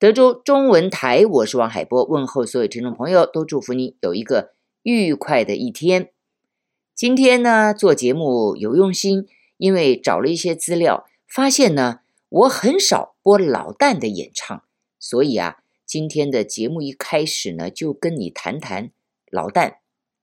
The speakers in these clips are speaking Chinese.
德州中文台，我是王海波，问候所有听众朋友，都祝福你有一个愉快的一天。今天呢，做节目有用心，因为找了一些资料，发现呢，我很少播老旦的演唱，所以啊，今天的节目一开始呢，就跟你谈谈老旦。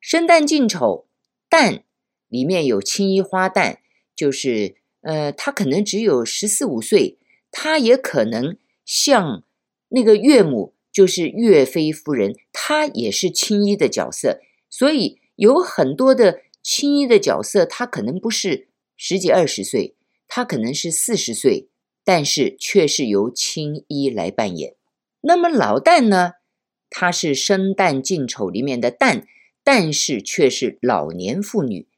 生旦净丑，旦里面有青衣花旦，就是呃，他可能只有十四五岁，他也可能像那个岳母，就是岳飞夫人，她也是青衣的角色，所以有很多的青衣的角色，她可能不是十几二十岁，她可能是四十岁，但是却是由青衣来扮演。那么老旦呢，他是生旦净丑里面的旦。但是却是老年妇女，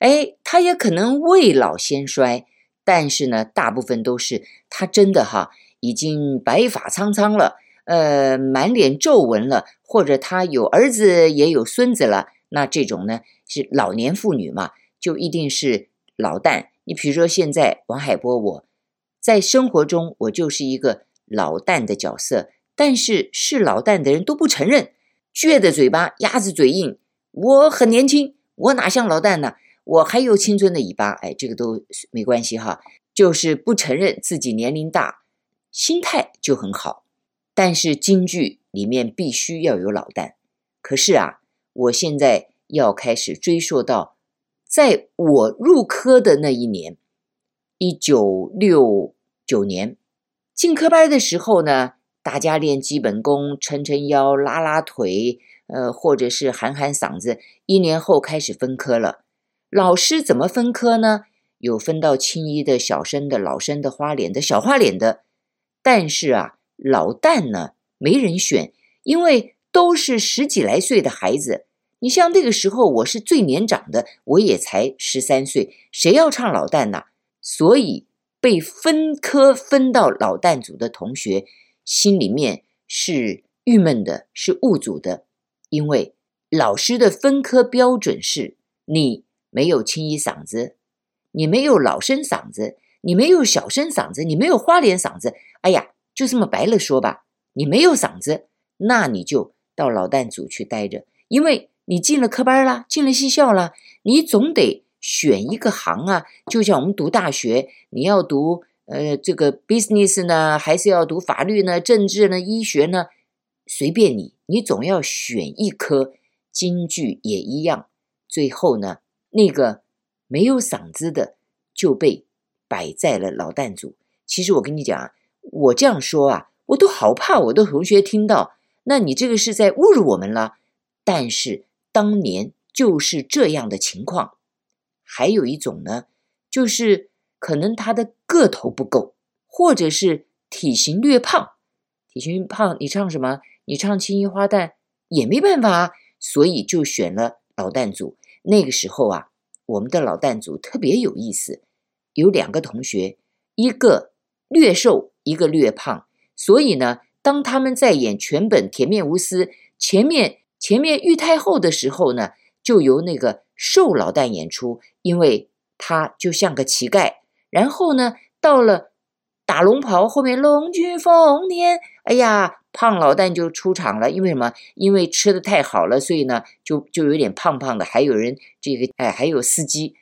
哎，她也可能未老先衰，但是呢，大部分都是她真的哈，已经白发苍苍了，呃，满脸皱纹了，或者她有儿子也有孙子了，那这种呢是老年妇女嘛，就一定是老旦。你比如说现在王海波，我在生活中我就是一个老旦的角色，但是是老旦的人都不承认，倔的嘴巴，鸭子嘴硬。我很年轻，我哪像老旦呢？我还有青春的尾巴，哎，这个都没关系哈，就是不承认自己年龄大，心态就很好。但是京剧里面必须要有老旦。可是啊，我现在要开始追溯到，在我入科的那一年，一九六九年进科班的时候呢，大家练基本功，抻抻腰，拉拉腿。呃，或者是喊喊嗓子，一年后开始分科了。老师怎么分科呢？有分到青衣的、小生的、老生的、花脸的、小花脸的。但是啊，老旦呢，没人选，因为都是十几来岁的孩子。你像那个时候，我是最年长的，我也才十三岁，谁要唱老旦呢？所以被分科分到老旦组的同学，心里面是郁闷的，是误组的。因为老师的分科标准是：你没有清一嗓子，你没有老生嗓子，你没有小生嗓子，你没有花脸嗓子。哎呀，就这么白了说吧，你没有嗓子，那你就到老旦组去待着。因为你进了科班了，进了戏校了，你总得选一个行啊。就像我们读大学，你要读呃这个 business 呢，还是要读法律呢、政治呢、医学呢？随便你，你总要选一科，京剧也一样。最后呢，那个没有嗓子的就被摆在了老旦组。其实我跟你讲啊，我这样说啊，我都好怕我的同学听到，那你这个是在侮辱我们了。但是当年就是这样的情况。还有一种呢，就是可能他的个头不够，或者是体型略胖。体型胖，你唱什么？你唱青衣花旦也没办法啊，所以就选了老旦组。那个时候啊，我们的老旦组特别有意思，有两个同学，一个略瘦，一个略胖。所以呢，当他们在演全本《铁面无私》前面前面玉太后的时候呢，就由那个瘦老旦演出，因为他就像个乞丐。然后呢，到了打龙袍后面，龙卷凤天，哎呀。胖老旦就出场了，因为什么？因为吃的太好了，所以呢，就就有点胖胖的。还有人这个，哎，还有司机，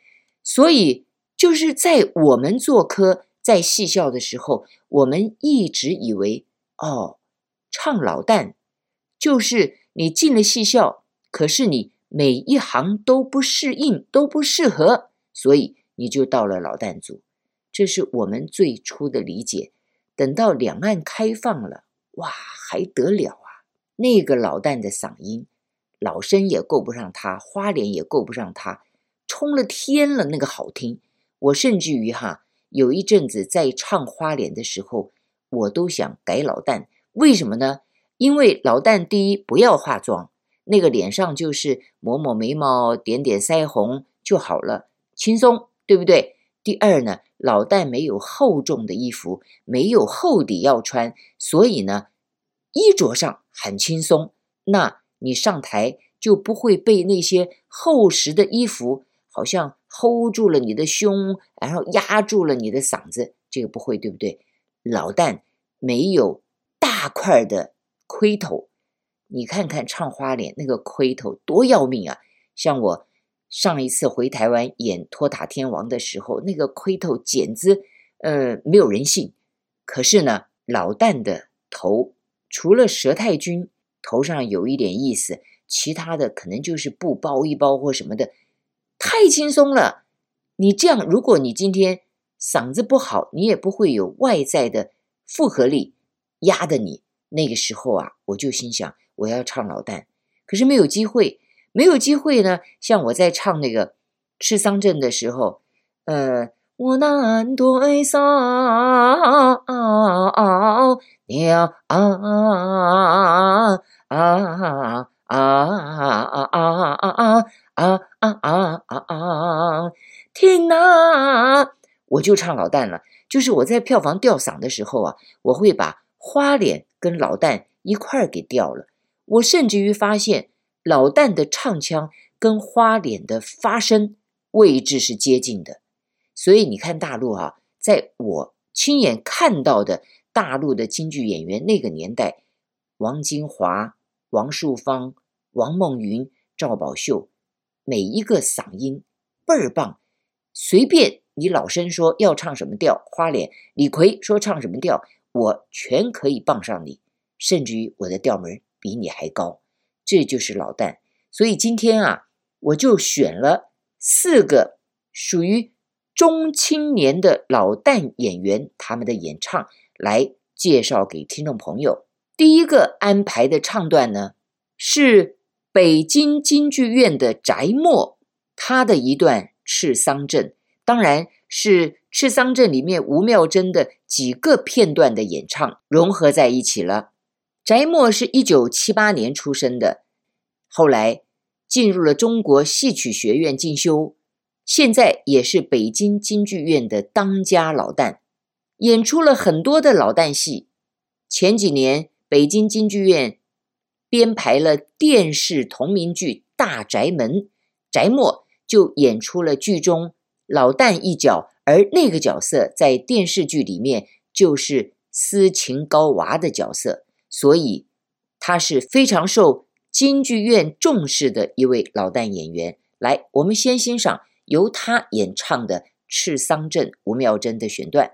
所以就是在我们做科在戏校的时候，我们一直以为，哦，唱老旦就是你进了戏校，可是你每一行都不适应，都不适合，所以你就到了老旦组。这是我们最初的理解。等到两岸开放了。哇，还得了啊！那个老旦的嗓音，老生也够不上他，花脸也够不上他，冲了天了，那个好听。我甚至于哈，有一阵子在唱花脸的时候，我都想改老旦。为什么呢？因为老旦第一不要化妆，那个脸上就是抹抹眉毛，点点腮红就好了，轻松，对不对？第二呢，老旦没有厚重的衣服，没有厚底要穿，所以呢，衣着上很轻松。那你上台就不会被那些厚实的衣服好像 hold 住了你的胸，然后压住了你的嗓子，这个不会，对不对？老旦没有大块的盔头。你看看唱花脸那个盔头多要命啊！像我上一次回台湾演《托塔天王》的时候，那个盔头简直呃没有人性。可是呢，老旦的头除了佘太君头上有一点意思，其他的可能就是布包一包或什么的，太轻松了。你这样，如果你今天嗓子不好，你也不会有外在的负荷力压的你。那个时候啊，我就心想。我要唱老旦，可是没有机会，没有机会呢。像我在唱那个《赤桑镇》的时候，呃，我难对少鸟啊啊啊啊啊啊啊！听哪，我就唱老旦了。就是我在票房吊嗓的时候啊，我会把花脸跟老旦一块儿给吊了。我甚至于发现，老旦的唱腔跟花脸的发声位置是接近的，所以你看大陆啊，在我亲眼看到的大陆的京剧演员那个年代，王金华、王树芳、王梦云、赵宝秀，每一个嗓音倍儿棒，随便你老生说要唱什么调，花脸李逵说唱什么调，我全可以傍上你，甚至于我的调门。比你还高，这就是老旦。所以今天啊，我就选了四个属于中青年的老旦演员，他们的演唱来介绍给听众朋友。第一个安排的唱段呢，是北京京剧院的翟默他的一段《赤桑镇》，当然是《赤桑镇》里面吴妙珍的几个片段的演唱融合在一起了。翟默是一九七八年出生的，后来进入了中国戏曲学院进修，现在也是北京京剧院的当家老旦，演出了很多的老旦戏。前几年，北京京剧院编排了电视同名剧《大宅门》，翟默就演出了剧中老旦一角，而那个角色在电视剧里面就是斯琴高娃的角色。所以，他是非常受京剧院重视的一位老旦演员。来，我们先欣赏由他演唱的《赤桑镇》吴妙珍的选段。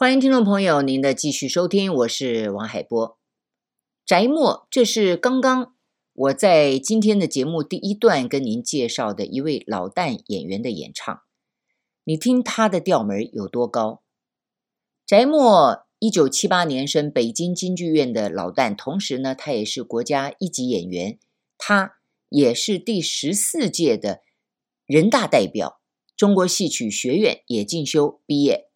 欢迎听众朋友您的继续收听，我是王海波。翟默，这是刚刚我在今天的节目第一段跟您介绍的一位老旦演员的演唱。你听他的调门有多高？翟默，一九七八年生，北京京剧院的老旦，同时呢，他也是国家一级演员，他也是第十四届的人大代表，中国戏曲学院也进修毕业。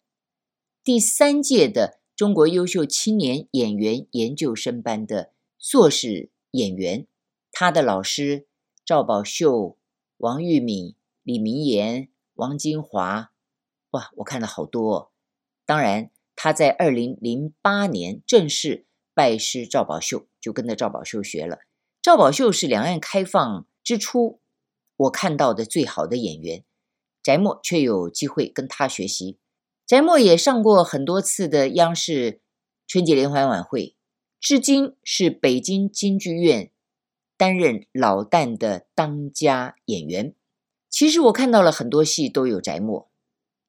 第三届的中国优秀青年演员研究生班的硕士演员，他的老师赵宝秀、王玉敏、李明岩、王金华，哇，我看了好多哦。当然，他在二零零八年正式拜师赵宝秀，就跟着赵宝秀学了。赵宝秀是两岸开放之初我看到的最好的演员，翟默却有机会跟他学习。翟默也上过很多次的央视春节联欢晚会，至今是北京京剧院担任老旦的当家演员。其实我看到了很多戏都有翟默，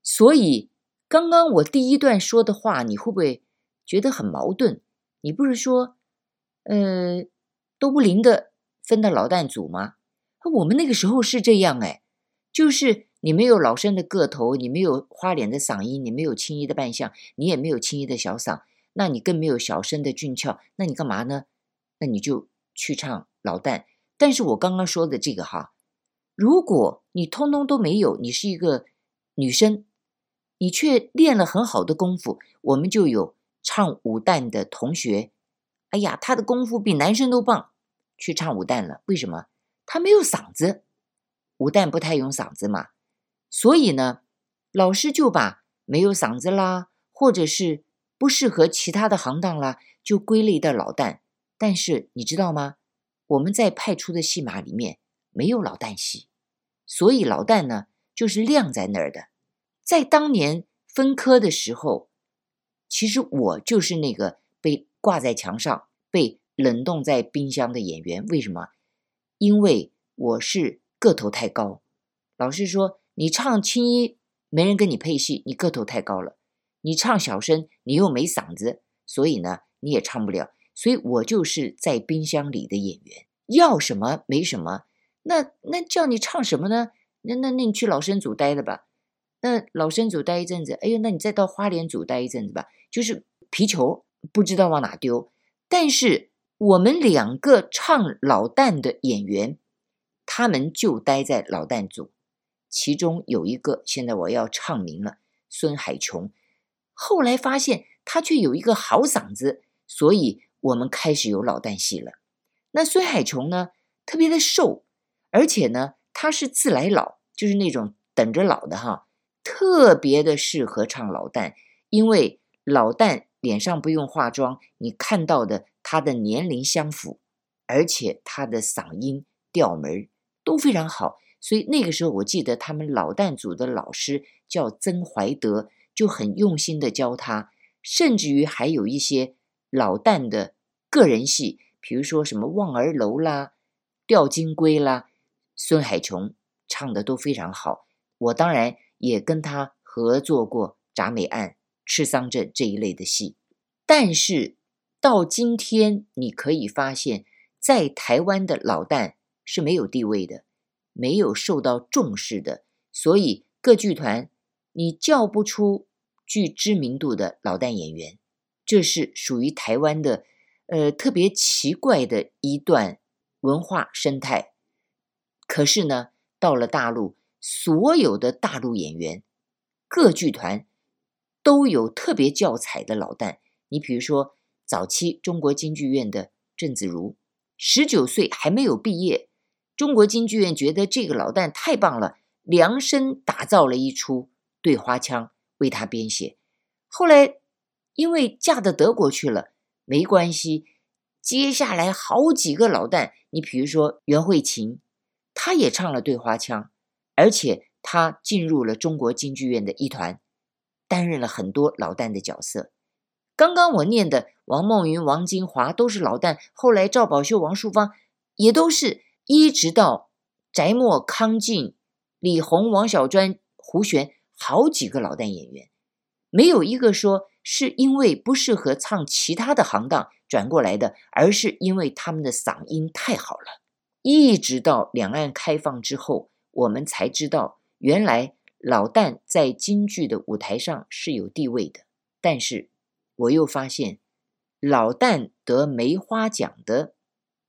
所以刚刚我第一段说的话，你会不会觉得很矛盾？你不是说，呃，都不灵的分到老旦组吗？我们那个时候是这样哎，就是。你没有老生的个头，你没有花脸的嗓音，你没有青衣的扮相，你也没有青衣的小嗓，那你更没有小生的俊俏，那你干嘛呢？那你就去唱老旦。但是我刚刚说的这个哈，如果你通通都没有，你是一个女生，你却练了很好的功夫，我们就有唱武旦的同学，哎呀，他的功夫比男生都棒，去唱武旦了。为什么？他没有嗓子，武旦不太用嗓子嘛。所以呢，老师就把没有嗓子啦，或者是不适合其他的行当啦，就归类到老旦。但是你知道吗？我们在派出的戏码里面没有老旦戏，所以老旦呢就是晾在那儿的。在当年分科的时候，其实我就是那个被挂在墙上、被冷冻在冰箱的演员。为什么？因为我是个头太高，老师说。你唱青衣，没人跟你配戏，你个头太高了；你唱小生，你又没嗓子，所以呢，你也唱不了。所以我就是在冰箱里的演员，要什么没什么。那那叫你唱什么呢？那那那你去老生组待了吧。那老生组待一阵子，哎呦，那你再到花脸组待一阵子吧。就是皮球不知道往哪丢。但是我们两个唱老旦的演员，他们就待在老旦组。其中有一个，现在我要唱名了，孙海琼。后来发现他却有一个好嗓子，所以我们开始有老旦戏了。那孙海琼呢，特别的瘦，而且呢，他是自来老，就是那种等着老的哈，特别的适合唱老旦，因为老旦脸上不用化妆，你看到的他的年龄相符，而且他的嗓音调门都非常好。所以那个时候，我记得他们老旦组的老师叫曾怀德，就很用心的教他，甚至于还有一些老旦的个人戏，比如说什么《望儿楼》啦、《吊金龟》啦，孙海琼唱的都非常好。我当然也跟他合作过《铡美案》《赤桑镇》这一类的戏，但是到今天，你可以发现，在台湾的老旦是没有地位的。没有受到重视的，所以各剧团你叫不出具知名度的老旦演员，这是属于台湾的，呃，特别奇怪的一段文化生态。可是呢，到了大陆，所有的大陆演员，各剧团都有特别教材的老旦。你比如说，早期中国京剧院的郑子如，十九岁还没有毕业。中国京剧院觉得这个老旦太棒了，量身打造了一出《对花腔》为他编写。后来因为嫁到德国去了，没关系。接下来好几个老旦，你比如说袁慧琴，她也唱了《对花腔》，而且她进入了中国京剧院的一团，担任了很多老旦的角色。刚刚我念的王梦云、王金华都是老旦，后来赵宝秀、王淑芳也都是。一直到翟默、康进、李红、王小专、胡旋，好几个老旦演员，没有一个说是因为不适合唱其他的行当转过来的，而是因为他们的嗓音太好了。一直到两岸开放之后，我们才知道，原来老旦在京剧的舞台上是有地位的。但是，我又发现，老旦得梅花奖的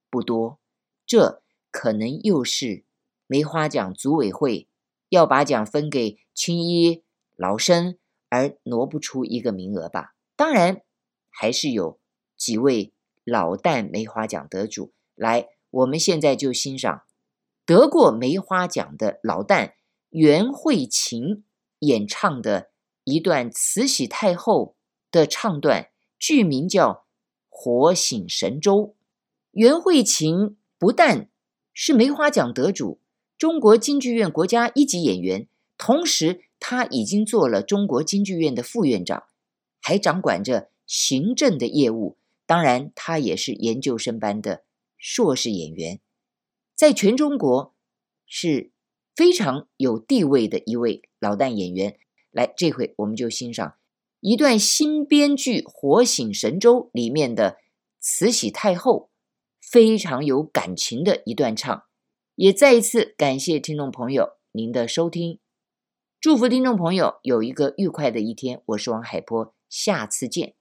不多，这可能又是梅花奖组委会要把奖分给青衣、老生。而挪不出一个名额吧？当然，还是有几位老旦梅花奖得主来。我们现在就欣赏得过梅花奖的老旦袁慧琴演唱的一段慈禧太后的唱段，剧名叫《火醒神州》。袁慧琴不但是梅花奖得主，中国京剧院国家一级演员，同时。他已经做了中国京剧院的副院长，还掌管着行政的业务。当然，他也是研究生班的硕士演员，在全中国是非常有地位的一位老旦演员。来，这回我们就欣赏一段新编剧《火醒神州》里面的慈禧太后非常有感情的一段唱。也再一次感谢听众朋友您的收听。祝福听众朋友有一个愉快的一天，我是王海波，下次见。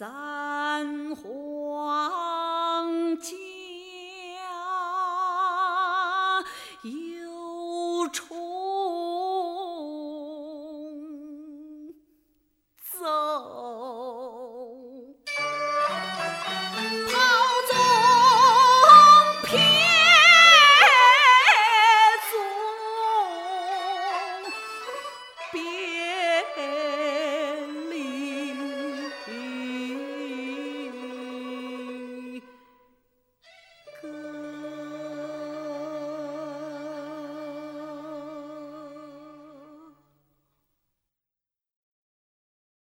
三呼。